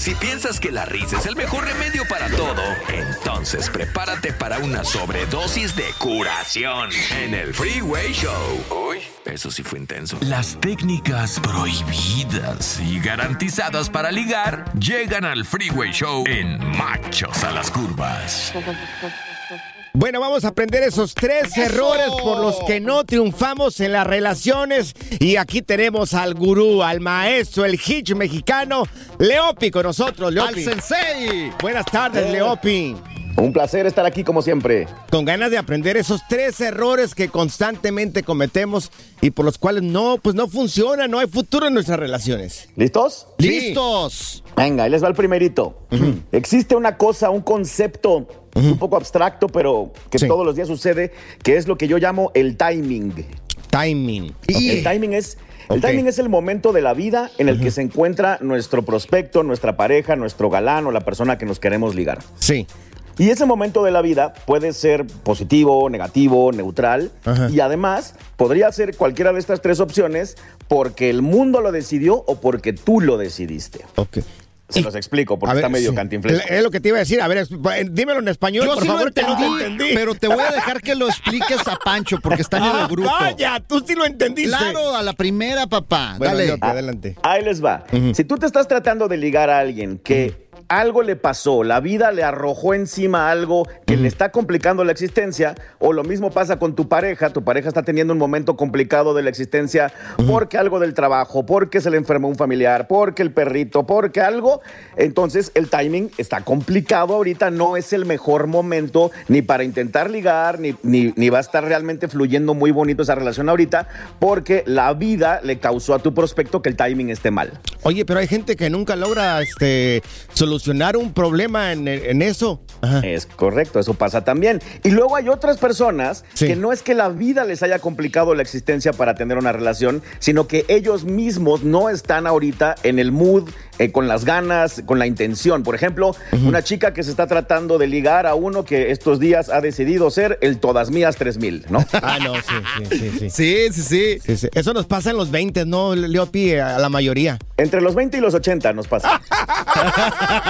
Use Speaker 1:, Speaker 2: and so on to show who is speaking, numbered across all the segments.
Speaker 1: Si piensas que la risa es el mejor remedio para todo, entonces prepárate para una sobredosis de curación en el Freeway Show. Uy, eso sí fue intenso. Las técnicas prohibidas y garantizadas para ligar llegan al Freeway Show en Machos a las Curvas.
Speaker 2: Bueno, vamos a aprender esos tres errores por los que no triunfamos en las relaciones. Y aquí tenemos al gurú, al maestro, el hitch mexicano, Leopi con nosotros. Leopi.
Speaker 3: ¡Al sensei!
Speaker 2: Buenas tardes, Leopi.
Speaker 4: Un placer estar aquí como siempre.
Speaker 2: Con ganas de aprender esos tres errores que constantemente cometemos y por los cuales no, pues no funciona, no hay futuro en nuestras relaciones.
Speaker 4: ¿Listos?
Speaker 2: Sí.
Speaker 3: ¡Listos!
Speaker 4: Venga, ahí les va el primerito. Existe una cosa, un concepto un poco abstracto, pero que
Speaker 2: Sí.
Speaker 4: todos los días sucede, que es lo que yo llamo el timing.
Speaker 2: Timing.
Speaker 4: El timing es... El timing es el momento de la vida en el que se encuentra nuestro prospecto, nuestra pareja, nuestro galán o la persona que nos queremos ligar.
Speaker 2: Sí.
Speaker 4: Y ese momento de la vida puede ser positivo, negativo, neutral. Y además podría ser cualquiera de estas tres opciones porque el mundo lo decidió o porque tú lo decidiste.
Speaker 2: Ok.
Speaker 4: Se
Speaker 2: Y-
Speaker 4: los explico porque
Speaker 2: ver,
Speaker 4: está medio
Speaker 2: sí.
Speaker 4: cantinflesco.
Speaker 2: Es lo que te iba a decir. A ver, dímelo en español,
Speaker 3: Yo
Speaker 2: por
Speaker 3: sí
Speaker 2: favor,
Speaker 3: lo
Speaker 2: que no te
Speaker 3: entendí,
Speaker 2: entendí.
Speaker 3: pero te voy a dejar que lo expliques a Pancho porque está medio
Speaker 2: Ah,
Speaker 3: bruto.
Speaker 2: Vaya, tú sí lo entendiste.
Speaker 3: Claro, a la primera, papá.
Speaker 2: Bueno,
Speaker 3: Dale.
Speaker 2: Leopi, adelante.
Speaker 4: Ahí les va. Si tú te estás tratando de ligar a alguien que algo le pasó, la vida le arrojó encima algo que le está complicando la existencia, o lo mismo pasa con tu pareja, tu pareja está teniendo un momento complicado de la existencia porque algo del trabajo, porque se le enfermó un familiar, porque el perrito, porque algo, entonces el timing está complicado ahorita, no es el mejor momento ni para intentar ligar, ni, ni, ni va a estar realmente fluyendo muy bonito esa relación ahorita, porque la vida le causó a tu prospecto que el timing esté mal.
Speaker 2: Oye, pero hay gente que nunca logra este, solucionar un problema en, en eso. Ajá.
Speaker 4: Es correcto, eso pasa también. Y luego hay otras personas
Speaker 2: Sí.
Speaker 4: que no es que la vida les haya complicado la existencia para tener una relación, sino que ellos mismos no están ahorita en el mood, eh, con las ganas, con la intención. Por ejemplo, una chica que se está tratando de ligar a uno que estos días ha decidido ser el Todas Mías 3000, ¿no?
Speaker 2: Ah, no, sí, sí, sí, sí.
Speaker 3: Sí, sí, sí.
Speaker 2: Sí, sí. Eso nos pasa en los 20, ¿no, Leopi? A la mayoría.
Speaker 4: Entre los 20 y los 80 nos pasa.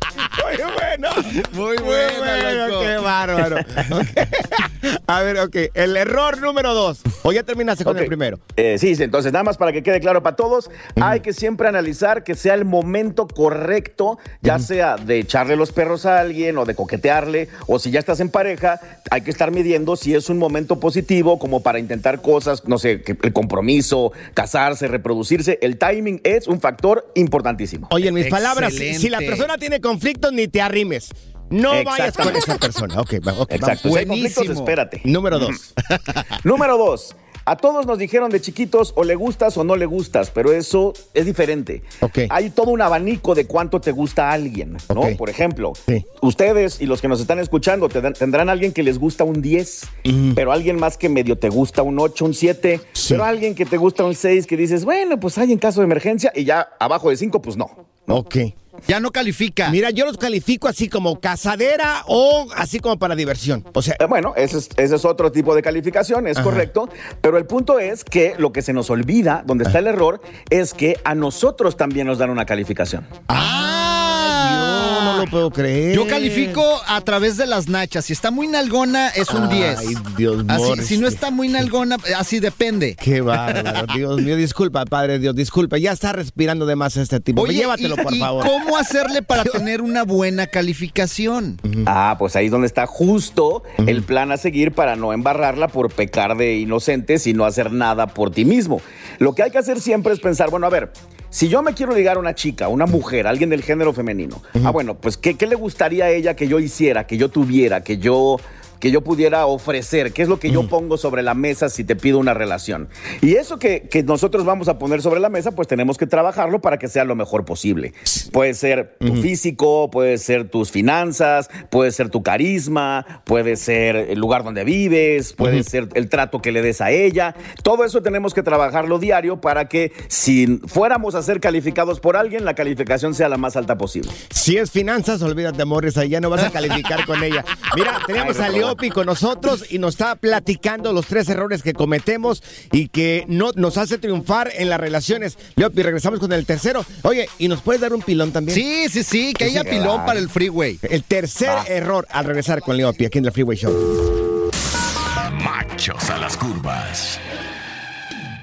Speaker 2: Muy bueno.
Speaker 3: Muy bueno, loco.
Speaker 2: Qué bárbaro. A ver, ok. El error número dos. O ya terminaste con el primero.
Speaker 4: Eh, sí, sí, entonces nada más para que quede claro para todos, hay que siempre analizar que sea el momento correcto, ya sea de echarle los perros a alguien o de coquetearle, o si ya estás en pareja, hay que estar midiendo si es un momento positivo como para intentar cosas, no sé, el compromiso, casarse, reproducirse. El timing es un factor importantísimo.
Speaker 2: Oye, en mis palabras, si- la persona tiene conflictos, ni te arrimes. No vayas con esa persona. Ok, ok,
Speaker 4: Exacto. Si hay conflictos,
Speaker 5: Buenísimo.
Speaker 4: espérate.
Speaker 2: Número dos.
Speaker 4: Número dos. A todos nos dijeron de chiquitos o le gustas o no le gustas, pero eso es diferente.
Speaker 2: Ok.
Speaker 4: Hay todo un abanico de cuánto te gusta a alguien, ¿no? Por ejemplo,
Speaker 2: Sí.
Speaker 4: ustedes y los que nos están escuchando te- tendrán alguien que les gusta un 10, pero alguien más que medio te gusta un 8, un 7,
Speaker 2: Sí.
Speaker 4: pero alguien que te gusta un 6 que dices, bueno, pues hay en caso de emergencia y ya abajo de 5, pues no.
Speaker 2: Ok.
Speaker 5: Ya no califica.
Speaker 2: Mira, yo los califico así como casadera o así como para diversión. O sea,
Speaker 4: Eh, Bueno, ese es, ese es otro tipo de calificación, es correcto, pero el punto es que lo que se nos olvida, donde está el error, es que a nosotros también nos dan una calificación.
Speaker 5: Ah,
Speaker 2: no lo puedo creer.
Speaker 5: Yo califico a través de las nachas. Si está muy nalgona, es un 10.
Speaker 2: Ay, Dios Morris.
Speaker 5: si no está muy nalgona, así depende.
Speaker 2: Qué bárbaro, Dios mío, disculpa, Padre Dios, disculpa, ya está respirando de más este tipo.
Speaker 5: Oye,
Speaker 2: Llévatelo,
Speaker 5: ¿y,
Speaker 2: por
Speaker 5: y
Speaker 2: favor.
Speaker 5: cómo hacerle para tener una buena calificación?
Speaker 4: Ah, pues ahí es donde está justo el plan a seguir para no embarrarla por pecar de inocentes y no hacer nada por ti mismo. Lo que hay que hacer siempre es pensar, bueno, a ver, si yo me quiero ligar a una chica, una mujer, alguien del género femenino, ah, bueno, pues ¿qué, qué le gustaría a ella que yo hiciera, que yo tuviera, que yo que yo pudiera ofrecer, qué es lo que yo pongo sobre la mesa si te pido una relación. Y eso que, que nosotros vamos a poner sobre la mesa, pues tenemos que trabajarlo para que sea lo mejor posible. Puede ser tu físico, puede ser tus finanzas, puede ser tu carisma, puede ser el lugar donde vives, puede ser el trato que le des a ella. Todo eso tenemos que trabajarlo diario para que si fuéramos a ser calificados por alguien, la calificación sea la más alta posible.
Speaker 2: Si es finanzas, olvídate, Morris, ahí ya no vas a calificar con ella. Mira, tenemos
Speaker 4: Ay,
Speaker 2: a
Speaker 4: no,
Speaker 2: Leopi con nosotros y nos está platicando los tres errores que cometemos y que no nos hace triunfar en las relaciones. Leopi, regresamos con el tercero. Oye, ¿y nos puedes dar un pilón también?
Speaker 5: Sí, sí, sí, que haya
Speaker 4: sí,
Speaker 5: pilón
Speaker 4: claro.
Speaker 5: para el freeway.
Speaker 2: El tercer error al regresar con Leopi aquí en el Freeway Show.
Speaker 1: Machos a las curvas.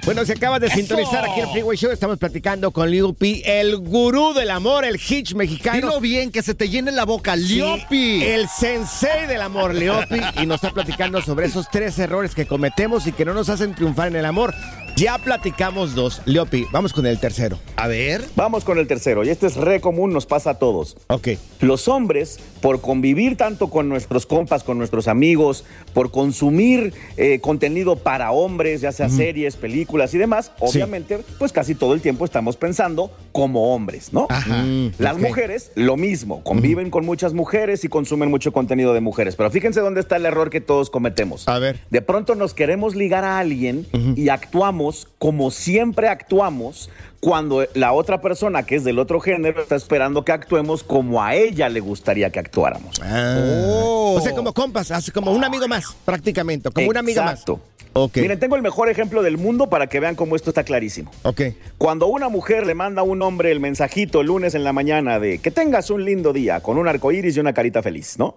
Speaker 2: Bueno, se acaba de sintonizar aquí en el Freeway Show. Estamos platicando con Leopi, el gurú del amor, el hitch mexicano.
Speaker 5: Dilo bien, que se te llene la boca.
Speaker 2: Sí,
Speaker 5: Liopi.
Speaker 2: El sensei del amor, Leopi, y nos está platicando sobre esos tres errores que cometemos y que no nos hacen triunfar en el amor. Ya platicamos dos. Leopi, vamos con el tercero.
Speaker 5: A ver.
Speaker 4: Vamos con el tercero, y este es re común, nos pasa a todos.
Speaker 2: Ok.
Speaker 4: Los hombres, por convivir tanto con nuestros compas, con nuestros amigos, por consumir eh, contenido para hombres, ya sea series, películas y demás, obviamente, pues casi todo el tiempo estamos pensando como hombres, ¿no?
Speaker 5: Ajá.
Speaker 4: Las
Speaker 2: ok.
Speaker 4: mujeres, lo mismo, conviven con muchas mujeres y consumen mucho contenido de mujeres. Pero fíjense dónde está el error que todos cometemos.
Speaker 2: A ver.
Speaker 4: De pronto nos queremos ligar a alguien y actuamos como siempre actuamos cuando la otra persona que es del otro género está esperando que actuemos como a ella le gustaría que actuáramos.
Speaker 5: Oh.
Speaker 2: O sea, como compas, así como un amigo más, prácticamente, como una amiga más.
Speaker 4: Exacto.
Speaker 2: Ok.
Speaker 4: Miren, tengo el mejor ejemplo del mundo para que vean cómo esto está clarísimo.
Speaker 2: Ok.
Speaker 4: Cuando una mujer le manda a un hombre el mensajito el lunes en la mañana de que tengas un lindo día con un arco iris y una carita feliz, ¿no?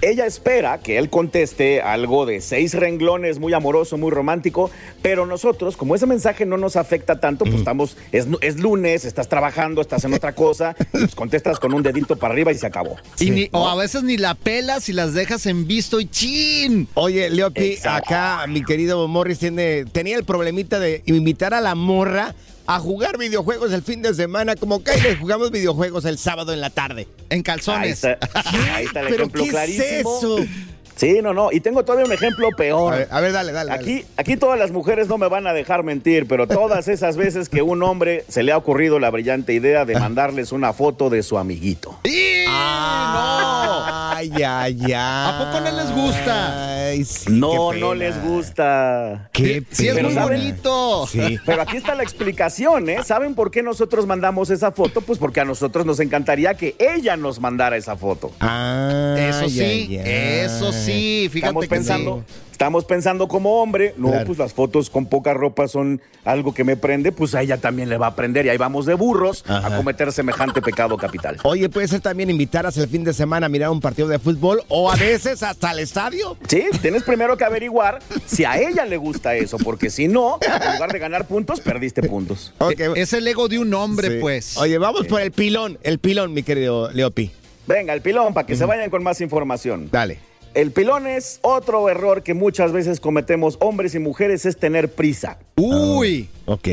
Speaker 4: Ella espera que él conteste algo de seis renglones, muy amoroso, muy romántico, pero nosotros, como ese mensaje no nos afecta tanto, pues estamos, es, es lunes, estás trabajando, estás en otra cosa, y pues contestas con un dedito para arriba y se acabó.
Speaker 5: Y ni- o a veces ni la pelas y las dejas en visto y chin.
Speaker 2: Oye, Leopi, acá mi querido Morris tiene, tenía el problemita de invitar a la morra a jugar videojuegos el fin de semana, como que le jugamos videojuegos el sábado en la tarde.
Speaker 5: En
Speaker 4: Ahí
Speaker 5: calzones.
Speaker 4: está, ahí está el
Speaker 2: ¿Pero
Speaker 4: ejemplo
Speaker 2: qué es eso?
Speaker 4: Sí, no, no. Y tengo todavía un ejemplo peor.
Speaker 2: A ver, a ver, dale, dale. dale.
Speaker 4: Aquí, aquí todas las mujeres no me van a dejar mentir, pero todas esas veces que un hombre se le ha ocurrido la brillante idea de mandarles una foto de su amiguito.
Speaker 5: ¡Y!
Speaker 2: Ay, ay, ay.
Speaker 5: ¿A poco no les gusta?
Speaker 2: Ay, sí,
Speaker 4: No, no
Speaker 2: pena.
Speaker 4: les gusta.
Speaker 2: Qué
Speaker 5: Sí, es muy
Speaker 4: ¿saben?
Speaker 5: bonito.
Speaker 2: Sí.
Speaker 4: Pero aquí está la explicación, ¿eh? ¿Saben por qué nosotros mandamos esa foto? Pues porque a nosotros nos encantaría que ella nos mandara esa foto.
Speaker 2: Ah,
Speaker 5: Eso sí,
Speaker 2: ay, ay.
Speaker 5: eso sí, fíjate
Speaker 4: Estamos
Speaker 5: que
Speaker 4: pensando,
Speaker 5: sí.
Speaker 4: estamos pensando como hombre, no,
Speaker 2: Claro.
Speaker 4: pues las fotos con poca ropa son algo que me prende, pues a ella también le va a prender y ahí vamos de burros
Speaker 2: Ajá.
Speaker 4: a cometer semejante pecado capital.
Speaker 2: Oye, puede ser también invitarlas el fin de semana a mirar un partido de fútbol o a veces hasta al estadio.
Speaker 4: Sí, tienes primero que averiguar si a ella le gusta eso, porque si no, en lugar de ganar puntos, perdiste puntos.
Speaker 2: Ok.
Speaker 5: Es el ego de un hombre,
Speaker 2: Sí.
Speaker 5: pues.
Speaker 2: Oye, vamos por el pilón, el pilón, mi querido Leopi.
Speaker 4: Venga, el pilón, para que se vayan con más información.
Speaker 2: Dale.
Speaker 4: El pilón es otro error que muchas veces cometemos hombres y mujeres, es tener prisa.
Speaker 5: Uy.
Speaker 2: Ok.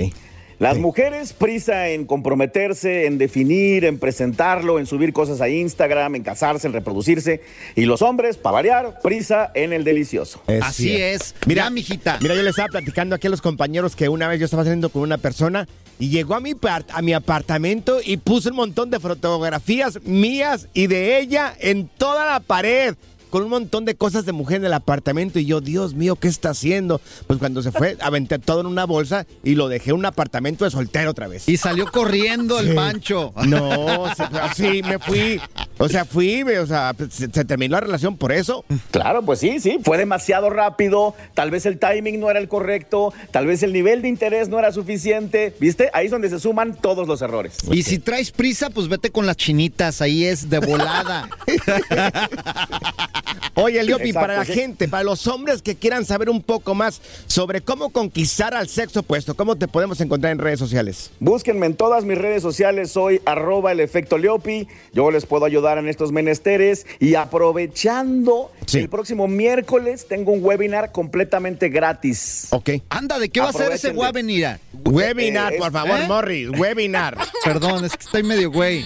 Speaker 4: Las mujeres prisa en comprometerse, en definir, en presentarlo, en subir cosas a Instagram, en casarse, en reproducirse. Y los hombres, para variar, prisa en el delicioso.
Speaker 2: Es
Speaker 5: Así
Speaker 2: cierto.
Speaker 5: es.
Speaker 2: Mira,
Speaker 5: Ya, mijita.
Speaker 2: Mira, yo le estaba platicando aquí a los compañeros que una vez yo estaba saliendo con una persona y llegó a mi, a mi apartamento y puso un montón de fotografías mías y de ella en toda la pared. Con un montón de cosas de mujer en el apartamento y yo, Dios mío, ¿qué está haciendo? Pues cuando se fue, aventé todo en una bolsa y lo dejé en un apartamento de soltero otra vez.
Speaker 5: Y salió corriendo el Pancho.
Speaker 2: No, se- sí, me fui. O sea, fui, o sea, se, se terminó la relación por eso.
Speaker 4: Claro, pues sí, sí, fue demasiado rápido, tal vez el timing no era el correcto, tal vez el nivel de interés no era suficiente, ¿viste? Ahí es donde se suman todos los errores.
Speaker 5: Y si traes prisa, pues vete con las chinitas, ahí es de volada.
Speaker 2: Oye, Leopi,
Speaker 4: Exacto,
Speaker 2: para la
Speaker 4: sí.
Speaker 2: gente, para los hombres que quieran saber un poco más sobre cómo conquistar al sexo opuesto, ¿cómo te podemos encontrar en redes sociales?
Speaker 4: Búsquenme en todas mis redes sociales, soy arroba el efecto Leopi, yo les puedo ayudar en estos menesteres y aprovechando,
Speaker 2: Sí.
Speaker 4: el próximo miércoles tengo un webinar completamente gratis.
Speaker 2: Ok.
Speaker 5: Anda, ¿de qué va a ser ese webinar?
Speaker 2: Webinar,
Speaker 4: eh,
Speaker 2: por favor,
Speaker 5: ¿eh?
Speaker 2: Morris, webinar.
Speaker 5: Perdón, es que estoy medio güey.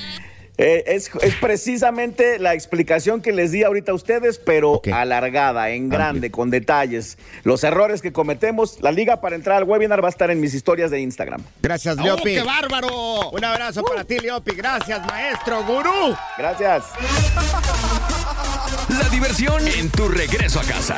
Speaker 4: Eh, es, es precisamente la explicación que les di ahorita a ustedes, pero alargada, en grande, con detalles. Los errores que cometemos, la liga para entrar al webinar va a estar en mis historias de Instagram.
Speaker 2: Gracias,
Speaker 5: ¡Oh,
Speaker 2: Leopi.
Speaker 5: qué bárbaro!
Speaker 2: Un abrazo para ti, Leopi. Gracias, maestro gurú.
Speaker 4: Gracias.
Speaker 1: La diversión en tu regreso a casa.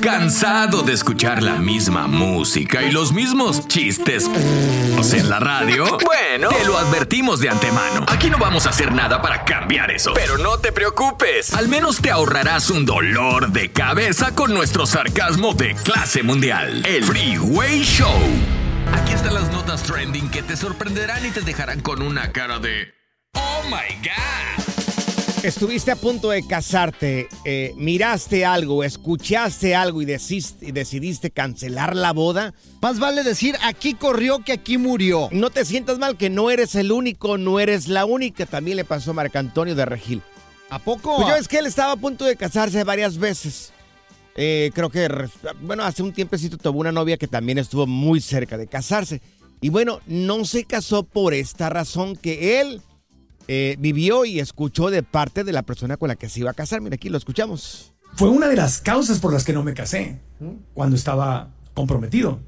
Speaker 1: ¿Cansado de escuchar la misma música y los mismos chistes en la radio? Bueno, te lo advertimos de antemano. Aquí no vamos a hacer nada para cambiar eso. Pero no te preocupes. Al menos te ahorrarás un dolor de cabeza con nuestro sarcasmo de clase mundial. El Freeway Show. Aquí están las notas trending que te sorprenderán y te dejarán con una cara de... ¡Oh, my God!
Speaker 2: Estuviste a punto de casarte, eh, miraste algo, escuchaste algo y, decidiste, y decidiste cancelar la boda.
Speaker 5: Más vale decir aquí corrió que aquí murió.
Speaker 2: No te sientas mal que no eres el único, no eres la única. También le pasó a Marco Antonio de Regil.
Speaker 5: ¿A poco?
Speaker 2: Pues yo es que él estaba a punto de casarse varias veces. Eh, creo que, bueno, hace un tiempecito tuvo una novia que también estuvo muy cerca de casarse. Y bueno, no se casó por esta razón que él eh, vivió y escuchó de parte de la persona con la que se iba a casar. Mira, aquí lo escuchamos.
Speaker 6: Fue una de las causas por las que no me casé cuando estaba comprometido.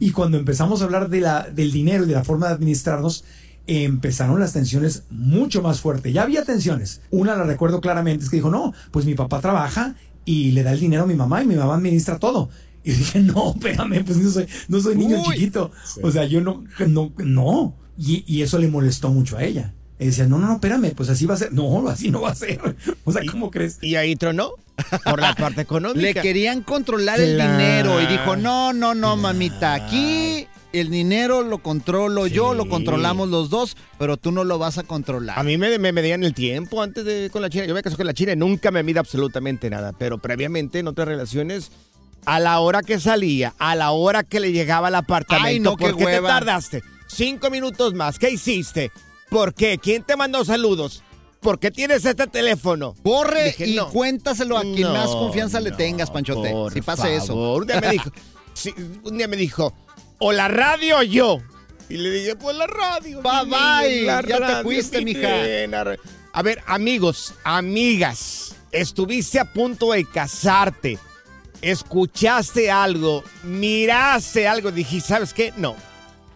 Speaker 6: Y cuando empezamos a hablar de la, del dinero y de la forma de administrarnos, empezaron las tensiones mucho más fuertes. Ya había tensiones. Una la recuerdo claramente, es que dijo, no, pues mi papá trabaja y le da el dinero a mi mamá y mi mamá administra todo. Y dije, no, espérame, pues no soy, no soy niño
Speaker 5: Uy.
Speaker 6: chiquito. O sea, yo no, no, no. Y, y eso le molestó mucho a ella. Y decía, no, no, no, espérame, pues así va a ser. No, así no va a ser. O sea, ¿cómo crees?
Speaker 2: Y ahí tronó por la parte económica.
Speaker 5: Le querían controlar el dinero y dijo, no, no, no, mamita, aquí el dinero lo controlo yo, lo controlamos los dos, pero tú no lo vas a controlar.
Speaker 2: A mí me, me medían el tiempo antes de con la China. Yo me casé con la China y nunca me mide absolutamente nada. Pero previamente en otras relaciones, a la hora que salía, a la hora que le llegaba al apartamento,
Speaker 5: Ay, no, qué
Speaker 2: ¿por qué te
Speaker 5: hueva.
Speaker 2: tardaste? Cinco minutos más. ¿Qué hiciste? ¿Por qué? ¿Quién te mandó saludos? ¿Por qué tienes este teléfono?
Speaker 5: Corre
Speaker 2: Dije,
Speaker 5: y
Speaker 2: no.
Speaker 5: cuéntaselo a quien
Speaker 2: No,
Speaker 5: más confianza le
Speaker 2: no,
Speaker 5: tengas, Panchote.
Speaker 2: por
Speaker 5: Si pasa eso.
Speaker 2: Un día me dijo, sí, un día me dijo, o la radio o yo. Y le dije, pues la radio.
Speaker 5: Bye, bye,
Speaker 2: niño,
Speaker 5: ya te fuiste,
Speaker 2: mi
Speaker 5: mija.
Speaker 2: A ver, amigos, amigas, estuviste a punto de casarte, escuchaste algo, miraste algo, dijiste, ¿sabes qué? No,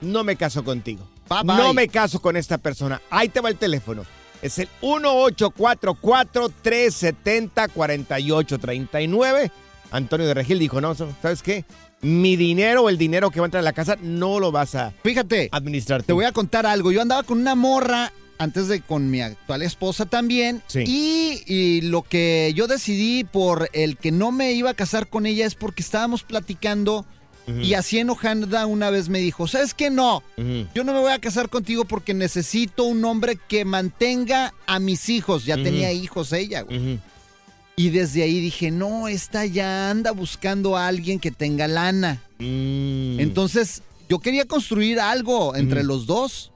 Speaker 2: no me caso contigo.
Speaker 5: Bye, bye.
Speaker 2: No me caso con esta persona. Ahí te va el teléfono. Es el 1844-370-4839. Antonio de Regil dijo, no, ¿sabes qué? Mi dinero o el dinero que va a entrar a la casa no lo vas a
Speaker 5: Fíjate,
Speaker 2: administrar.
Speaker 5: te voy a contar algo. Yo andaba con una morra antes de con mi actual esposa también.
Speaker 2: Sí.
Speaker 5: Y, y lo que yo decidí por el que no me iba a casar con ella es porque estábamos platicando y así enojada una vez me dijo, ¿sabes qué? No, yo no me voy a casar contigo porque necesito un hombre que mantenga a mis hijos. Ya tenía hijos ella, güey. Y desde ahí dije, no, esta ya anda buscando a alguien que tenga lana.
Speaker 2: Mm.
Speaker 5: Entonces, yo quería construir algo entre los dos.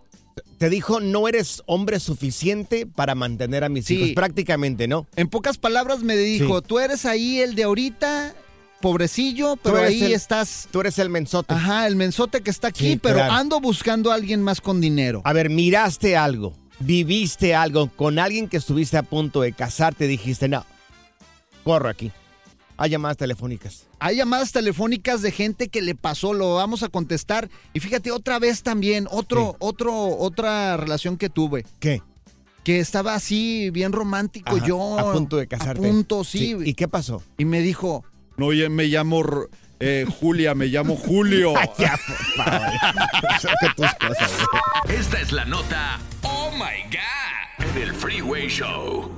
Speaker 2: Te dijo, no eres hombre suficiente para mantener a mis
Speaker 5: Sí.
Speaker 2: hijos. Prácticamente, ¿no?
Speaker 5: En pocas palabras me dijo,
Speaker 2: Sí.
Speaker 5: tú eres ahí el de ahorita, pobrecillo, pero ahí
Speaker 2: el-
Speaker 5: estás...
Speaker 2: Tú eres el mensote.
Speaker 5: Ajá, el mensote que está aquí,
Speaker 2: Sí,
Speaker 5: pero
Speaker 2: claro.
Speaker 5: ando buscando a alguien más con dinero.
Speaker 2: A ver, miraste algo, viviste algo con alguien que estuviste a punto de casarte, dijiste, no, corro aquí. Hay llamadas telefónicas.
Speaker 5: Hay llamadas telefónicas de gente que le pasó, lo vamos a contestar. Y fíjate, otra vez también, otro, otro, otra relación que tuve.
Speaker 2: ¿Qué?
Speaker 5: Que estaba así, bien romántico
Speaker 2: Ajá,
Speaker 5: yo.
Speaker 2: A punto de casarte.
Speaker 5: A punto, sí.
Speaker 2: ¿Y qué pasó?
Speaker 5: Y me dijo, no, ya me llamo eh, Julia, me llamo Julio.
Speaker 2: Ay, ya, por favor. Saca tus cosas, güey.
Speaker 1: Esta es la nota Oh My God en el Freeway Show.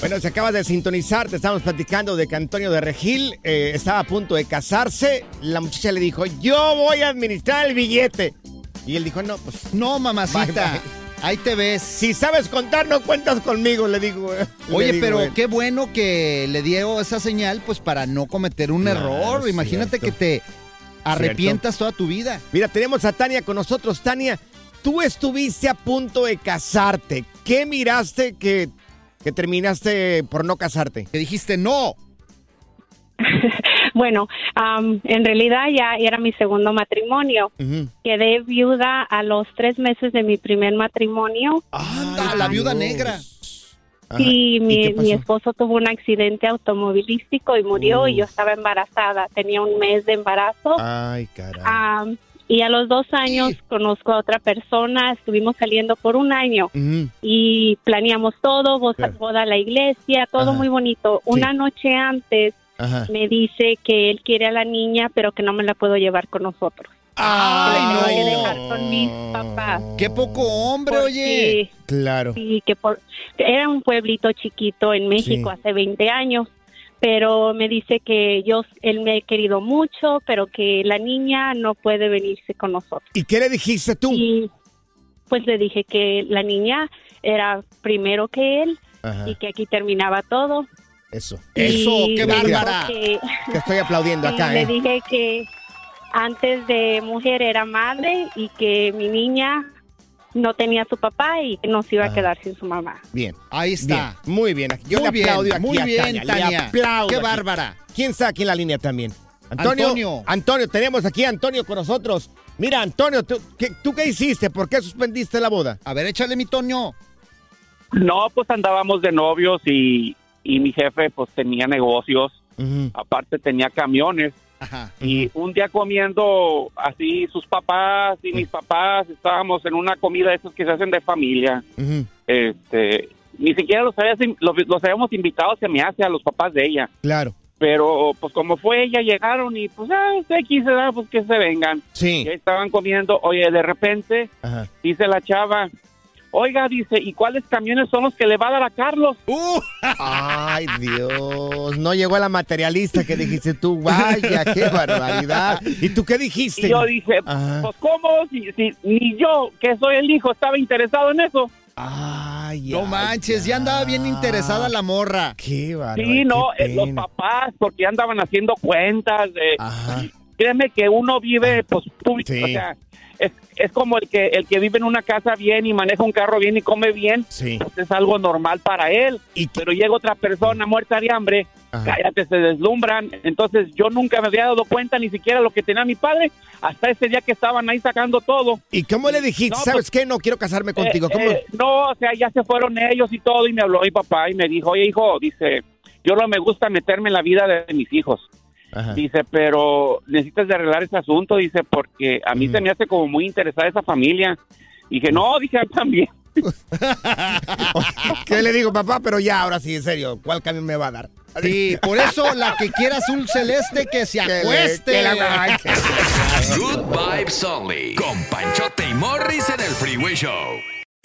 Speaker 2: Bueno, se acaba de sintonizar, te estamos platicando de que Antonio de Regil eh, estaba a punto de casarse. La muchacha le dijo, yo voy a administrar el billete. Y él dijo, no, pues
Speaker 5: No, mamacita,
Speaker 2: Bye, bye.
Speaker 5: Ahí te ves.
Speaker 2: si sabes contar, no cuentas conmigo, le digo. eh, le
Speaker 5: Oye,
Speaker 2: digo,
Speaker 5: pero
Speaker 2: eh.
Speaker 5: qué bueno que le dio esa señal, pues para no cometer un
Speaker 2: Claro,
Speaker 5: error. Imagínate
Speaker 2: cierto.
Speaker 5: que te arrepientas toda tu vida.
Speaker 2: Mira, tenemos a Tania con nosotros. Tania, tú estuviste a punto de casarte. ¿Qué miraste que, que terminaste por no casarte?
Speaker 5: Que dijiste no.
Speaker 7: Bueno, am, en realidad ya era mi segundo matrimonio.
Speaker 2: Ujú.
Speaker 7: Quedé viuda a los tres meses de mi primer matrimonio
Speaker 5: Anda, la viuda
Speaker 2: Dios.
Speaker 5: negra.
Speaker 2: Ajá.
Speaker 7: y mi, mi esposo tuvo un accidente automovilístico y murió y yo estaba embarazada. Tenía un mes de embarazo.
Speaker 2: Ay, caray.
Speaker 7: Am, y a los dos años
Speaker 5: Sí.
Speaker 7: conozco a otra persona. Estuvimos saliendo por un año y planeamos todo, boda,
Speaker 2: Claro.
Speaker 7: boda a la iglesia, todo
Speaker 2: Ajá.
Speaker 7: muy bonito. Una noche antes
Speaker 2: Ajá.
Speaker 7: me dice que él quiere a la niña, pero que no me la puedo llevar con nosotros.
Speaker 5: Ay,
Speaker 7: que la tengo que dejar con mis papás.
Speaker 5: Qué poco hombre,
Speaker 7: Porque-
Speaker 5: oye.
Speaker 2: Claro.
Speaker 7: Sí, que por, era un pueblito chiquito en México
Speaker 2: Sí.
Speaker 7: hace 20 años, pero me dice que yo, él me ha querido mucho, pero que la niña no puede venirse con nosotros.
Speaker 2: ¿Y qué le dijiste tú?
Speaker 7: Y pues le dije que la niña era primero que él
Speaker 2: Ajá.
Speaker 7: y que aquí terminaba todo.
Speaker 2: Eso.
Speaker 5: Eso, qué bárbara.
Speaker 7: que-
Speaker 2: Te estoy aplaudiendo
Speaker 7: y
Speaker 2: acá,
Speaker 7: le
Speaker 2: ¿eh?
Speaker 7: dije que antes de mujer era madre y que mi niña no tenía a su papá y que no se iba a quedar sin su mamá.
Speaker 2: Bien.
Speaker 5: Ahí está.
Speaker 2: Bien. Muy bien. Yo
Speaker 5: Muy
Speaker 2: le
Speaker 5: bien,
Speaker 2: aplaudo aquí
Speaker 5: muy
Speaker 2: a
Speaker 5: bien,
Speaker 2: Tania. Le
Speaker 5: Tania.
Speaker 2: aplaudo
Speaker 5: Qué
Speaker 2: aquí.
Speaker 5: bárbara.
Speaker 2: ¿Quién está aquí en la línea también? Antonio.
Speaker 5: Antonio.
Speaker 2: Antonio, tenemos aquí a Antonio con nosotros. Mira, Antonio, ¿tú qué, tú qué hiciste? ¿Por qué suspendiste la boda?
Speaker 5: A ver, échale mi Toño.
Speaker 8: No, pues andábamos de novios y, y mi jefe pues tenía negocios, aparte tenía camiones
Speaker 5: Ajá.
Speaker 8: y un día comiendo así sus papás y mis papás estábamos en una comida de esos que se hacen de familia. Este, ni siquiera los, habías- los, los habíamos invitado, se me hace a los papás de ella.
Speaker 2: Claro.
Speaker 8: Pero pues como fue ella, llegaron y pues, ah, ¿verdad? pues que se vengan.
Speaker 2: Sí.
Speaker 8: Y ahí estaban comiendo. Oye, de repente,
Speaker 2: Ajá.
Speaker 8: dice la chava, oiga, dice, ¿y cuáles camiones son los que le va a dar a Carlos?
Speaker 2: Uh. Ay, Dios. No llegó a la materialista que dijiste tú. Vaya, qué barbaridad. ¿Y tú qué dijiste?
Speaker 8: Y yo dije,
Speaker 2: Ajá.
Speaker 8: pues ¿cómo? Si, si ni yo, que soy el hijo, estaba interesado en eso.
Speaker 2: Ay,
Speaker 5: No
Speaker 2: ay,
Speaker 5: manches, ya andaba bien interesada la morra.
Speaker 2: Qué barbaridad.
Speaker 8: Sí, no,
Speaker 2: qué
Speaker 8: eh, los papás, porque ya andaban haciendo cuentas. De,
Speaker 2: Ajá.
Speaker 8: Créeme que uno vive, pues, tú,
Speaker 2: Sí.
Speaker 8: o sea, es, es como el que el que vive en una casa bien y maneja un carro bien y come bien,
Speaker 2: Sí.
Speaker 8: pues es algo normal para él.
Speaker 2: Y-
Speaker 8: Pero llega otra persona muerta de hambre,
Speaker 2: Ajá.
Speaker 8: cállate, se deslumbran. Entonces yo nunca me había dado cuenta ni siquiera lo que tenía mi padre hasta ese día que estaban ahí sacando todo.
Speaker 2: ¿Y cómo le dijiste?
Speaker 8: No,
Speaker 2: ¿Sabes qué? No quiero casarme contigo.
Speaker 8: Eh,
Speaker 2: ¿Cómo?
Speaker 8: eh, no, o sea, ya se fueron ellos y todo, y me habló mi papá y me dijo, oye, hijo, dice, yo no me gusta meterme en la vida de mis hijos.
Speaker 2: Ajá.
Speaker 8: Dice, pero necesitas de arreglar ese asunto, dice, porque a mí se me hace como muy interesada esa familia. Dije, no, dije, a mí también.
Speaker 2: ¿Qué le digo, papá? Pero ya, ahora sí, en serio, ¿cuál cambio me va a dar?
Speaker 5: Sí, por eso la que quiera azul celeste que se
Speaker 2: Que le-
Speaker 5: acueste.
Speaker 2: que la-
Speaker 1: Good Vibes Only. Con Panchote y Morris en el Freeway Show.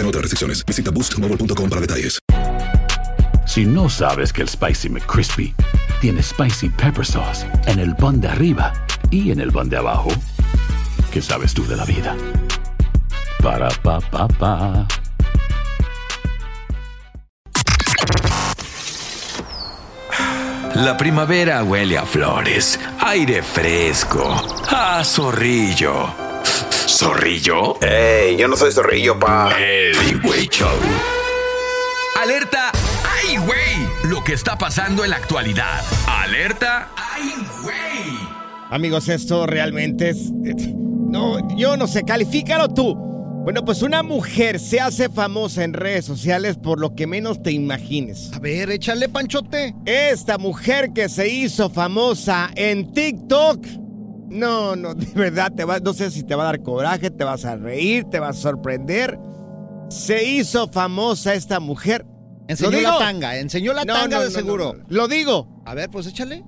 Speaker 9: Aplican otras restricciones. Visita boostmobile.com para detalles.
Speaker 10: Si no sabes que el Spicy McCrispy tiene Spicy Pepper Sauce en el pan de arriba y en el pan de abajo, ¿qué sabes tú de la vida? Para, pa, pa, pa.
Speaker 1: La primavera huele a flores, aire fresco, a zorrillo. ¿Zorrillo?
Speaker 11: Ey, yo no soy zorrillo, pa.
Speaker 1: El Freeway Show. Alerta, ¡ay, güey! Lo que está pasando en la actualidad. Alerta, ¡ay, güey!
Speaker 2: Amigos, esto realmente es... No, yo no sé, califícalo tú. Bueno, pues una mujer se hace famosa en redes sociales por lo que menos te imagines.
Speaker 5: A ver, échale panchote.
Speaker 2: Esta mujer que se hizo famosa en TikTok. No, no, de verdad, te va, no sé si te va a dar coraje, te vas a reír, te vas a sorprender. Se hizo famosa esta mujer.
Speaker 5: Enseñó la tanga, enseñó la
Speaker 2: No,
Speaker 5: tanga
Speaker 2: no,
Speaker 5: de
Speaker 2: no,
Speaker 5: seguro.
Speaker 2: Lo digo.
Speaker 5: A ver, pues échale.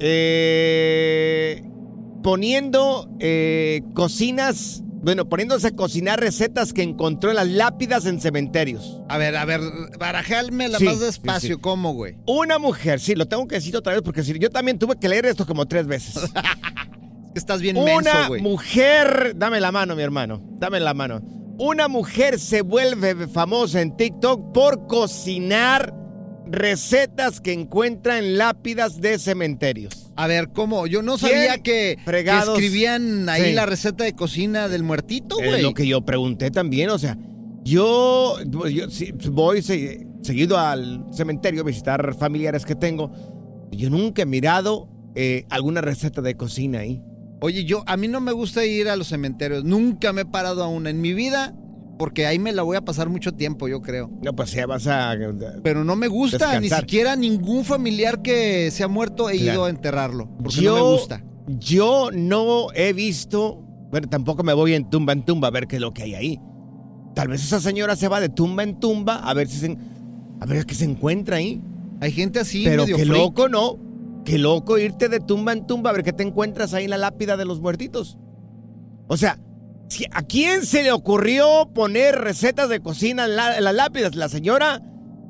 Speaker 2: Eh, poniendo eh, cocinas, bueno, poniéndose a cocinar recetas que encontró en las lápidas en cementerios.
Speaker 5: A ver, a ver, barajalmela
Speaker 2: Sí,
Speaker 5: más despacio,
Speaker 2: sí, sí.
Speaker 5: ¿cómo, güey?
Speaker 2: Una mujer, sí, lo tengo que decir otra vez porque yo también tuve que leer esto como tres veces.
Speaker 5: Estás bien
Speaker 2: Una
Speaker 5: menso, güey.
Speaker 2: mujer, dame la mano, mi hermano, dame la mano. Una mujer se vuelve famosa en TikTok por cocinar recetas que encuentra en lápidas de cementerios.
Speaker 5: A ver, ¿cómo? Yo no
Speaker 2: ¿Quién
Speaker 5: sabía que, escribían ahí
Speaker 2: Sí.
Speaker 5: la receta de cocina del muertito,
Speaker 2: Es
Speaker 5: güey.
Speaker 2: lo que yo pregunté también, o sea, yo, yo voy se- seguido al cementerio a visitar familiares que tengo. Yo nunca he mirado eh, alguna receta de cocina ahí.
Speaker 5: Oye, yo, a mí no me gusta ir a los cementerios. Nunca me he parado a una en mi vida porque ahí me la voy a pasar mucho tiempo, yo creo.
Speaker 2: No, pues ya vas a...
Speaker 5: Pero no me gusta, ni siquiera ningún familiar que se ha muerto he
Speaker 2: Claro.
Speaker 5: ido a enterrarlo. Porque
Speaker 2: yo,
Speaker 5: no me gusta.
Speaker 2: Yo no he visto, bueno, tampoco me voy en tumba en tumba a ver qué es lo que hay ahí. Tal vez esa señora se va de tumba en tumba a ver si se, a ver qué se encuentra ahí.
Speaker 5: Hay gente así,
Speaker 2: Pero
Speaker 5: medio
Speaker 2: qué
Speaker 5: freak.
Speaker 2: loco, ¿no? Qué loco irte de tumba en tumba a ver qué te encuentras ahí en la lápida de los muertitos. O sea, ¿a quién se le ocurrió poner recetas de cocina en, la- en las lápidas? La señora,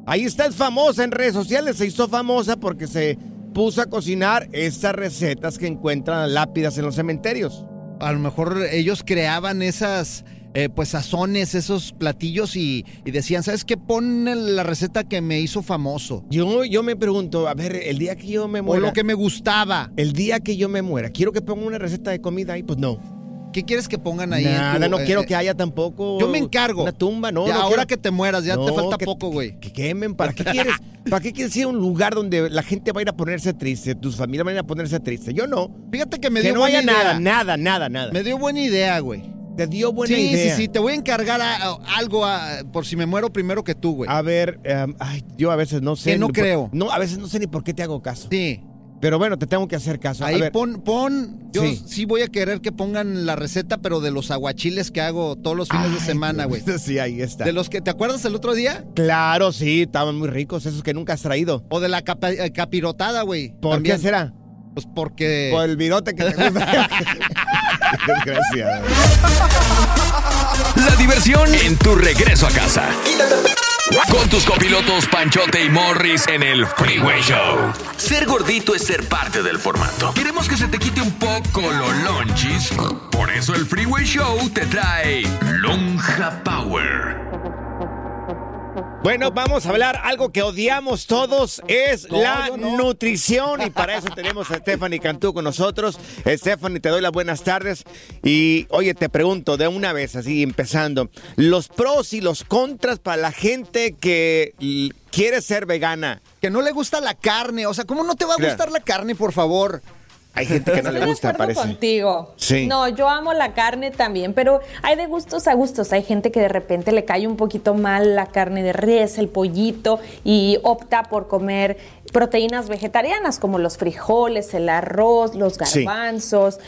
Speaker 2: ahí está, es famosa en redes sociales, se hizo famosa porque se puso a cocinar estas recetas que encuentran lápidas en los cementerios.
Speaker 5: A lo mejor ellos creaban esas, eh, pues, sazones, esos platillos y, y decían, ¿sabes qué? Pon la receta que me hizo famoso.
Speaker 2: Yo, yo me pregunto, a ver, el día que yo me
Speaker 5: O
Speaker 2: muera.
Speaker 5: lo que me gustaba.
Speaker 2: El día que yo me muera, quiero que ponga una receta de comida ahí, pues no.
Speaker 5: ¿Qué quieres que pongan ahí? en
Speaker 2: Nada,
Speaker 5: tu-
Speaker 2: no
Speaker 5: eh,
Speaker 2: quiero
Speaker 5: eh,
Speaker 2: que haya tampoco.
Speaker 5: Yo me encargo.
Speaker 2: Una tumba, no.
Speaker 5: Ya,
Speaker 2: no
Speaker 5: ahora
Speaker 2: quiero-
Speaker 5: que te mueras, ya te
Speaker 2: No,
Speaker 5: falta
Speaker 2: que-
Speaker 5: poco, güey.
Speaker 2: Que quemen, ¿para qué quieres? ¿Para qué quieres ir a un lugar donde la gente va a ir a ponerse triste, tus familias van a ir a ponerse triste? Yo no.
Speaker 5: Fíjate que me
Speaker 2: que
Speaker 5: dio
Speaker 2: no
Speaker 5: buena
Speaker 2: haya
Speaker 5: idea.
Speaker 2: nada, nada, nada, nada.
Speaker 5: Me dio buena idea, güey.
Speaker 2: Te dio buena
Speaker 5: sí,
Speaker 2: idea.
Speaker 5: sí, sí, te voy a encargar a- a- algo a- por si me muero primero que tú, güey.
Speaker 2: A ver, em, ay, yo a veces no sé.
Speaker 5: Que no
Speaker 2: por-
Speaker 5: creo.
Speaker 2: no, a veces no sé ni por qué te hago caso.
Speaker 5: Sí.
Speaker 2: Pero bueno, te tengo que hacer caso. a
Speaker 5: Ahí
Speaker 2: ver,
Speaker 5: pon, pon, yo
Speaker 2: Sí.
Speaker 5: sí. voy a querer que pongan la receta, pero de los aguachiles que hago todos los fines de semana, güey.
Speaker 2: Sí, ahí está.
Speaker 5: De los que, ¿te acuerdas el otro día?
Speaker 2: Claro, sí, estaban muy ricos, esos que nunca has traído.
Speaker 5: O de la capa- eh, capirotada, güey.
Speaker 2: ¿Por
Speaker 5: También.
Speaker 2: qué será?
Speaker 5: Pues porque...
Speaker 2: Por el virote que te gusta. Desgraciado.
Speaker 1: La diversión en tu regreso a casa. Con tus copilotos Panchote y Morris en el Freeway Show. Ser gordito es ser parte del formato. Queremos que se te quite un poco los lonchis. Por eso el Freeway Show te trae Lonja Power.
Speaker 2: Bueno, vamos a hablar algo que odiamos todos, es
Speaker 5: No,
Speaker 2: la
Speaker 5: no.
Speaker 2: nutrición y para eso tenemos a Stephanie Cantú con nosotros. Stephanie, te doy las buenas tardes y oye, te pregunto de una vez, así empezando, los pros y los contras para la gente que quiere ser vegana.
Speaker 5: Que no le gusta la carne. O sea, ¿cómo no te va a
Speaker 2: Claro.
Speaker 5: gustar la carne, por favor?
Speaker 2: Hay gente que no le gusta, parece.
Speaker 12: contigo.
Speaker 2: Sí.
Speaker 12: No, yo amo la carne también, pero hay de gustos a gustos. Hay gente que de repente le cae un poquito mal la carne de res, el pollito, y opta por comer proteínas vegetarianas como los frijoles, el arroz, los
Speaker 2: Sí.
Speaker 12: garbanzos.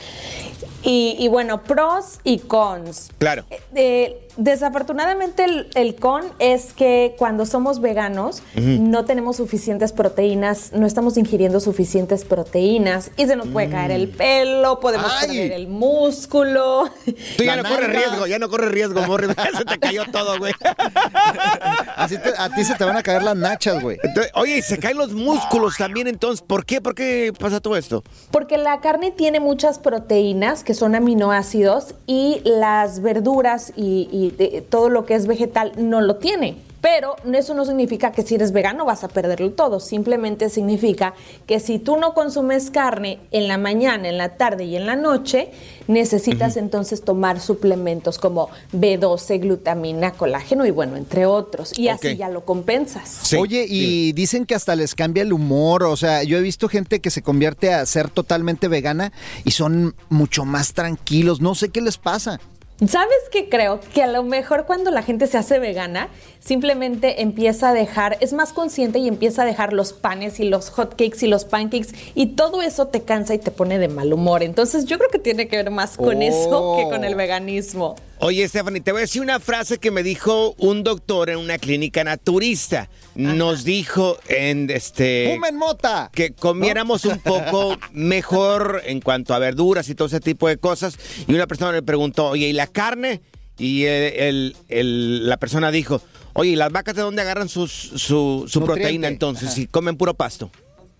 Speaker 12: Y, y bueno, pros y cons.
Speaker 2: Claro.
Speaker 12: Eh, desafortunadamente el, el con es que cuando somos veganos no tenemos suficientes proteínas, no estamos ingiriendo suficientes proteínas y se nos puede caer el pelo, podemos
Speaker 5: Ay.
Speaker 12: perder el músculo.
Speaker 2: Tú ya
Speaker 5: La
Speaker 2: no corres riesgo, ya no corres riesgo, Morris. Se te cayó todo, güey.
Speaker 5: Así te- a ti se te van a caer las nachas, güey.
Speaker 2: Entonces, Oye, y se caen los músculos también, entonces, ¿por qué? ¿Por qué pasa todo esto?
Speaker 12: Porque la carne tiene muchas proteínas que son aminoácidos y las verduras y, y de- todo lo que es vegetal no lo tiene. Pero eso no significa que si eres vegano vas a perderlo todo. Simplemente significa que si tú no consumes carne en la mañana, en la tarde y en la noche, necesitas entonces tomar suplementos como B12, glutamina, colágeno y bueno, entre otros. Y así ya lo compensas.
Speaker 2: Sí,
Speaker 5: Oye, y dicen que hasta les cambia el humor. O sea, yo he visto gente que se convierte a ser totalmente vegana y son mucho más tranquilos. No sé qué les pasa.
Speaker 12: ¿Sabes qué creo? Que a lo mejor cuando la gente se hace vegana, simplemente empieza a dejar, es más consciente y empieza a dejar los panes y los hotcakes y los pancakes y todo eso te cansa y te pone de mal humor. Entonces yo creo que tiene que ver más con
Speaker 5: Oh.
Speaker 12: eso que con el veganismo.
Speaker 2: Oye, Stephanie, te voy a decir una frase que me dijo un doctor en una clínica naturista. Nos dijo en este
Speaker 5: ¡Fumen mota!
Speaker 2: que comiéramos un poco mejor en cuanto a verduras y todo ese tipo de cosas. Y una persona le preguntó, oye, ¿y la carne? Y el- el- el- la persona dijo, oye, ¿y las vacas de dónde agarran sus- su, proteína entonces?
Speaker 5: Ajá.
Speaker 2: Si comen puro pasto.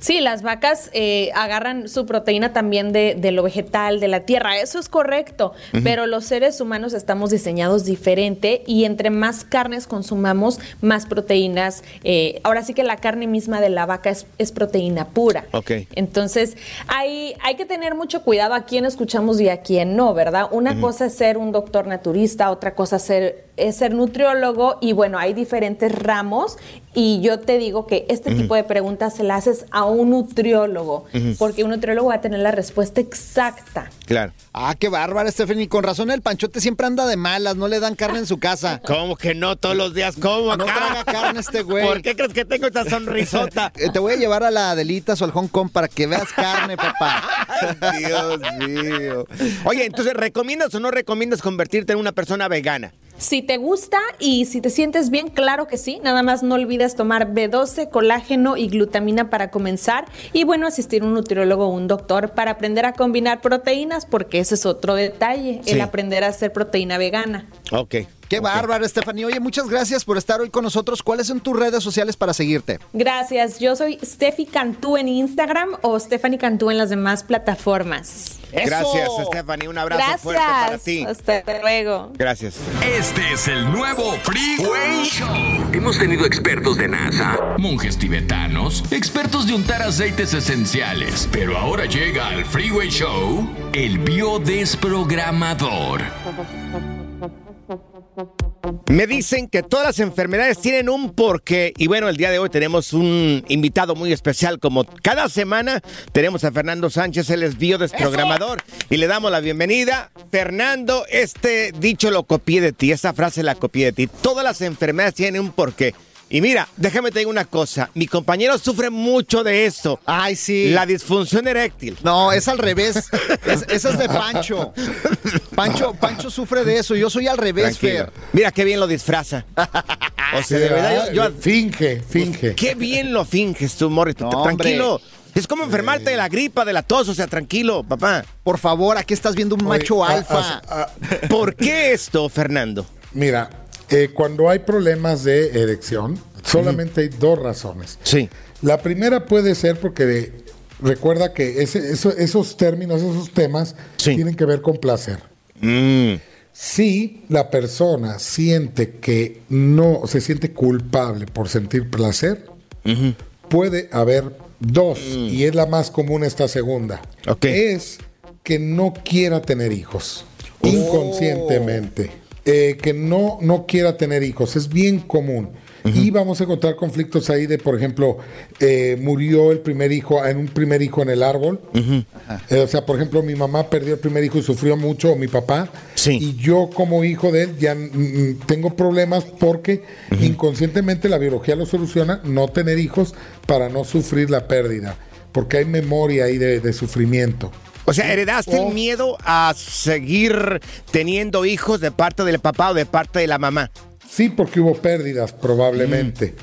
Speaker 12: Sí, las vacas eh, agarran su proteína también de, de lo vegetal, de la tierra, eso es correcto, pero los seres humanos estamos diseñados diferente y entre más carnes consumamos, más proteínas. eh, ahora sí que la carne misma de la vaca es, es proteína pura.
Speaker 2: Ok.
Speaker 12: Entonces, hay, hay que tener mucho cuidado a quién escuchamos y a quién no, ¿verdad? Una cosa es ser un doctor naturista, otra cosa es ser, es ser nutriólogo y bueno, hay diferentes ramos y yo te digo que este tipo de preguntas se las haces a un nutriólogo, porque un nutriólogo va a tener la respuesta exacta.
Speaker 2: Claro.
Speaker 5: Ah, qué bárbara, Stephanie. Con razón el panchote siempre anda de malas, no le dan carne en su casa.
Speaker 2: ¿Cómo que no todos los días? ¿Cómo
Speaker 5: No
Speaker 2: acá?
Speaker 5: traga carne este güey.
Speaker 2: ¿Por qué crees que tengo esta sonrisota?
Speaker 5: Eh, Te voy a llevar a la Adelitas o al Hong Kong para que veas carne, papá.
Speaker 2: Ay, Dios mío. Oye, entonces, ¿recomiendas o no recomiendas convertirte en una persona vegana?
Speaker 12: Si te gusta y si te sientes bien, claro que sí. Nada más no olvides tomar B12, colágeno y glutamina para comenzar. Y bueno, asistir a un nutriólogo o un doctor para aprender a combinar proteínas, porque ese es otro detalle,
Speaker 2: Sí.
Speaker 12: el aprender a hacer proteína vegana.
Speaker 2: Ok.
Speaker 5: Qué bárbaro, Stephanie. Oye, muchas gracias por estar hoy con nosotros. ¿Cuáles son tus redes sociales para seguirte?
Speaker 12: Gracias. Yo soy Steffi Cantú en Instagram o Stephanie Cantú en las demás plataformas.
Speaker 2: Gracias, Stephanie. Un abrazo
Speaker 12: Gracias.
Speaker 2: fuerte para ti.
Speaker 12: Hasta luego.
Speaker 2: Gracias.
Speaker 1: Este es el nuevo Freeway Show. Hemos tenido expertos de NASA, monjes tibetanos, expertos de untar aceites esenciales, pero ahora llega al Freeway Show el biodesprogramador.
Speaker 2: Me dicen que todas las enfermedades tienen un porqué y bueno, el día de hoy tenemos un invitado muy especial como cada semana tenemos a Fernando Sánchez, él es biodesprogramador y le damos la bienvenida. Fernando, este dicho lo copié de ti, esta frase la copié de ti. Todas las enfermedades tienen un porqué. Y mira, déjame te digo una cosa, mi compañero sufre mucho de eso.
Speaker 5: Ay, sí.
Speaker 2: La disfunción eréctil.
Speaker 5: No, es al revés. Es- esa es de Pancho. Pancho. Pancho sufre de eso. Yo soy al revés,
Speaker 2: Tranquilo.
Speaker 5: Fer.
Speaker 2: Mira qué bien lo disfraza. O sea, de verdad, yo, yo-
Speaker 13: Finge, finge.
Speaker 2: Qué bien lo finges tú, Morris.
Speaker 5: No,
Speaker 2: tranquilo.
Speaker 5: hombre.
Speaker 2: Es como enfermarte de la gripa, de la tos, o sea, tranquilo, papá.
Speaker 5: Por favor, aquí estás viendo un macho
Speaker 13: Oye, a-
Speaker 5: alfa.
Speaker 13: a- a-
Speaker 2: ¿Por qué esto, Fernando?
Speaker 13: Mira, eh, cuando hay problemas de erección, solamente hay dos razones.
Speaker 2: Sí.
Speaker 13: La primera puede ser porque recuerda que ese- eso- esos términos, esos temas, tienen que ver con placer.
Speaker 2: Mm.
Speaker 13: Si la persona siente que no se siente culpable por sentir placer, puede haber dos, y es la más común esta segunda. Es que no quiera tener hijos, inconscientemente. Eh, que no, no quiera tener hijos, es bien común. Y vamos a encontrar conflictos ahí de, por ejemplo, eh, murió el primer hijo, en un primer hijo en el árbol. Eh, o sea, por ejemplo, mi mamá perdió el primer hijo y sufrió mucho, o mi papá. Y yo como hijo de él ya mm, mm, tengo problemas porque inconscientemente la biología lo soluciona, no tener hijos para no sufrir la pérdida, porque hay memoria ahí de, de sufrimiento.
Speaker 2: O sea, ¿heredaste el miedo a seguir teniendo hijos de parte del papá o de parte de la mamá?
Speaker 13: Sí, porque hubo pérdidas probablemente.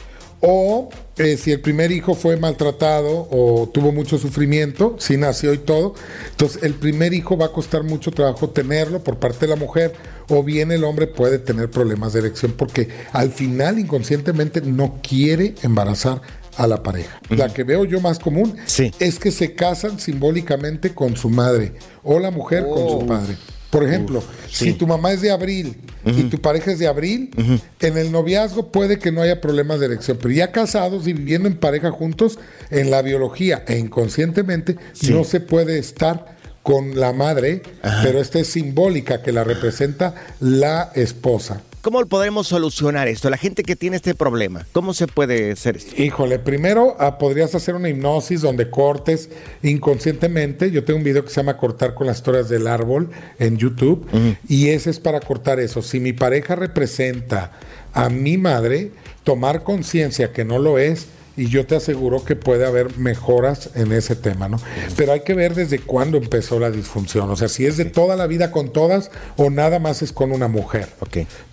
Speaker 13: O eh, si el primer hijo fue maltratado o tuvo mucho sufrimiento, si nació y todo, entonces el primer hijo va a costar mucho trabajo tenerlo por parte de la mujer, o bien el hombre puede tener problemas de erección porque al final inconscientemente no quiere embarazar a la pareja. La que veo yo más común es que se casan simbólicamente con su madre o la mujer con su padre. Por ejemplo, si tu mamá es de abril y tu pareja es de abril, en el noviazgo puede que no haya problemas de erección, pero ya casados y viviendo en pareja juntos, en la biología e inconscientemente no se puede estar con la madre, pero esta es simbólica que la representa la esposa.
Speaker 2: ¿Cómo podemos solucionar esto? La gente que tiene este problema, ¿cómo se puede hacer esto?
Speaker 13: Híjole, primero ah, podrías hacer una hipnosis donde cortes inconscientemente. Yo tengo un video que se llama Cortar con las historias del árbol en YouTube y ese es para cortar eso. Si mi pareja representa a mi madre, tomar conciencia que no lo es y yo te aseguro que puede haber mejoras en ese tema, ¿no? Pero hay que ver desde cuándo empezó la disfunción, o sea, si es de toda la vida con todas o nada más es con una mujer.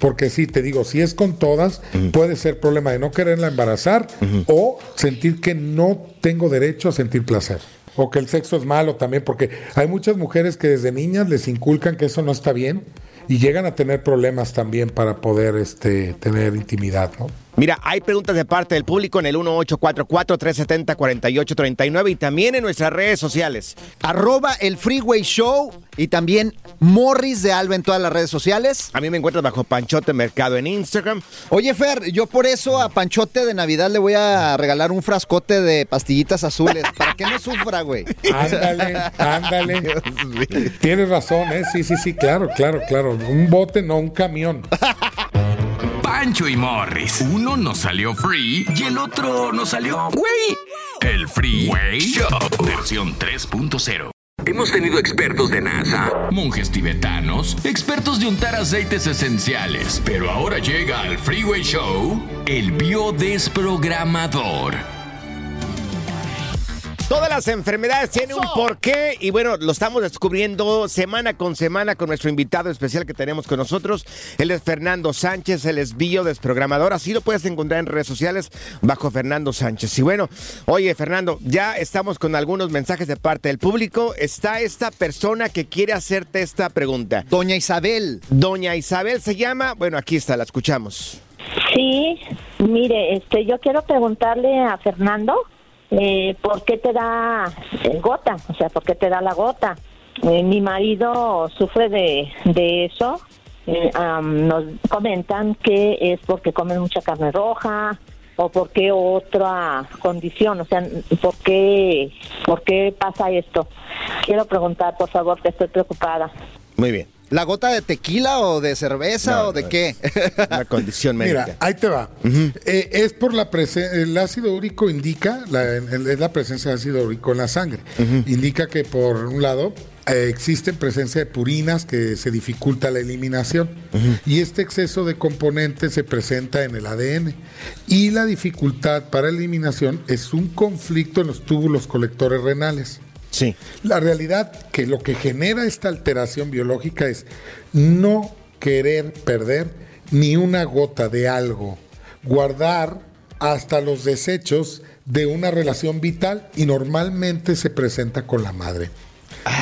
Speaker 13: Porque sí, te digo, si es con todas, puede ser problema de no quererla embarazar o sentir que no tengo derecho a sentir placer. O que el sexo es malo también, porque hay muchas mujeres que desde niñas les inculcan que eso no está bien y llegan a tener problemas también para poder este, tener intimidad, ¿no?
Speaker 2: Mira, hay preguntas de parte del público en el 1844-370-4839 y también en nuestras redes sociales.
Speaker 5: Arroba el Freeway Show y también Morris de Alba en todas las redes sociales.
Speaker 2: A mí me encuentras bajo Panchote Mercado en Instagram.
Speaker 5: Oye, Fer, yo por eso a Panchote de Navidad le voy a regalar un frascote de pastillitas azules para que no sufra, güey.
Speaker 13: Ándale, ándale. Tienes razón, ¿eh? Sí, sí, sí, claro, claro, claro. Un bote, no un camión.
Speaker 1: Pancho y Morris. Uno nos salió free y el otro nos salió güey. El Freeway Show, versión 3.0. Hemos tenido expertos de NASA, monjes tibetanos, expertos de untar aceites esenciales, pero ahora llega al Freeway Show el biodesprogramador.
Speaker 2: Todas las enfermedades tienen un porqué y bueno, lo estamos descubriendo semana con semana con nuestro invitado especial que tenemos con nosotros. Él es Fernando Sánchez, él es biodesprogramador, así lo puedes encontrar en redes sociales bajo Fernando Sánchez. Y bueno, oye Fernando, ya estamos con algunos mensajes de parte del público. Está esta persona que quiere hacerte esta pregunta.
Speaker 5: Doña Isabel.
Speaker 2: Doña Isabel se llama, bueno, aquí está, la escuchamos.
Speaker 14: Sí, mire, este, yo quiero preguntarle a Fernando eh, por qué te da eh, gota, o sea, por qué te da la gota. Eh, mi marido sufre de, de eso. Eh, nos comentan que es porque comen mucha carne roja o porque otra condición, o sea, ¿por qué, por qué pasa esto? Quiero preguntar, por favor, que estoy preocupada.
Speaker 2: Muy bien.
Speaker 5: ¿La gota de tequila o de cerveza
Speaker 13: No,
Speaker 5: o de
Speaker 13: no,
Speaker 5: qué?
Speaker 2: La condición médica.
Speaker 13: Mira, ahí te va. Eh, es por la presencia, el ácido úrico indica, la, el- es la presencia de ácido úrico en la sangre. Indica que por un lado eh, existe presencia de purinas que se dificulta la eliminación y este exceso de componentes se presenta en el ADN y la dificultad para eliminación es un conflicto en los túbulos colectores renales.
Speaker 2: Sí.
Speaker 13: La realidad que lo que genera esta alteración biológica es no querer perder ni una gota de algo, guardar hasta los desechos de una relación vital y normalmente se presenta con la madre.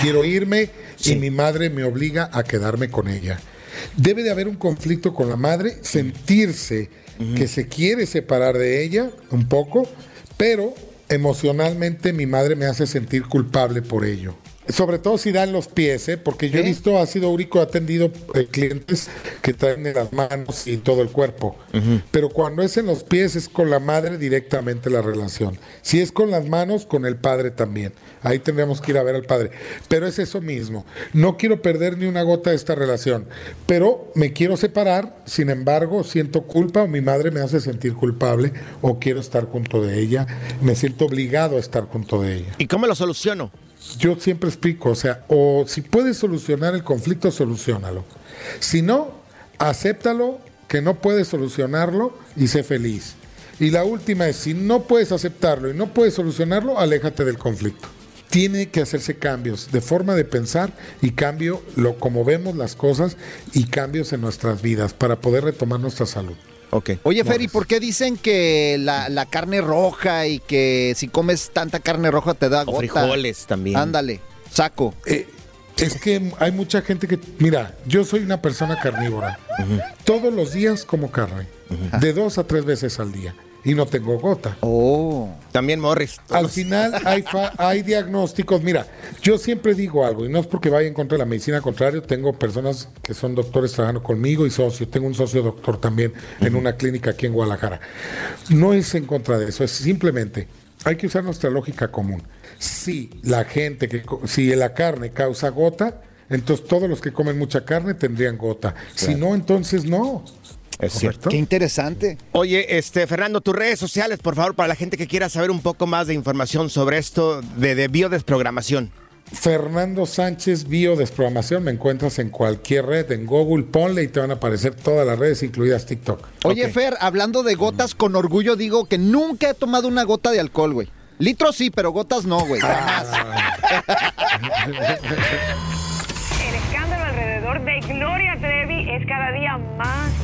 Speaker 13: Quiero irme y mi madre me obliga a quedarme con ella. Debe de haber un conflicto con la madre, sentirse que se quiere separar de ella un poco, pero emocionalmente mi madre me hace sentir culpable por ello. Sobre todo si dan los pies, ¿eh? porque yo he visto ácido úrico atendido eh, clientes que traen en las manos y todo el cuerpo. Pero cuando es en los pies es con la madre directamente la relación. Si es con las manos, con el padre también. Ahí tendríamos que ir a ver al padre. Pero es eso mismo. No quiero perder ni una gota de esta relación. Pero me quiero separar, sin embargo, siento culpa o mi madre me hace sentir culpable o quiero estar junto de ella. Me siento obligado a estar junto de ella.
Speaker 2: ¿Y cómo lo soluciono?
Speaker 13: Yo siempre explico, o sea, o si puedes solucionar el conflicto, solucionalo. Si no, acéptalo que no puedes solucionarlo y sé feliz. Y la última es, si no puedes aceptarlo y no puedes solucionarlo, aléjate del conflicto. Tiene que hacerse cambios de forma de pensar y cambio lo como vemos las cosas y cambios en nuestras vidas para poder retomar nuestra salud.
Speaker 2: Ok.
Speaker 5: Oye, Fer, ¿y por qué dicen que la, la carne roja y que si comes tanta carne roja te da
Speaker 2: O
Speaker 5: gota?
Speaker 2: frijoles también.
Speaker 5: Ándale, saco.
Speaker 13: Eh, es que hay mucha gente que, mira, yo soy una persona carnívora. Todos los días como carne, de dos a tres veces al día. Y no tengo gota.
Speaker 5: Oh.
Speaker 2: También Morris.
Speaker 13: Al final hay, fa- hay diagnósticos. Mira, yo siempre digo algo, y no es porque vaya en contra de la medicina, al contrario, tengo personas que son doctores trabajando conmigo y socio. Tengo un socio doctor también en una clínica aquí en Guadalajara. No es en contra de eso, es simplemente hay que usar nuestra lógica común. Si la gente que co- si la carne causa gota, entonces todos los que comen mucha carne tendrían gota. Si no, entonces no.
Speaker 2: Es cierto.
Speaker 5: Qué interesante.
Speaker 2: Oye, este, Fernando, tus redes sociales, por favor, para la gente que quiera saber un poco más de información sobre esto de, de biodesprogramación.
Speaker 13: Fernando Sánchez Biodesprogramación, me encuentras en cualquier red, en Google, ponle y te van a aparecer todas las redes, incluidas TikTok.
Speaker 5: Oye, Fer, hablando de gotas, con orgullo digo que nunca he tomado una gota de alcohol, güey. Litros sí, pero gotas no, güey. Jamás.
Speaker 15: El escándalo alrededor de Gloria Trevi es cada día más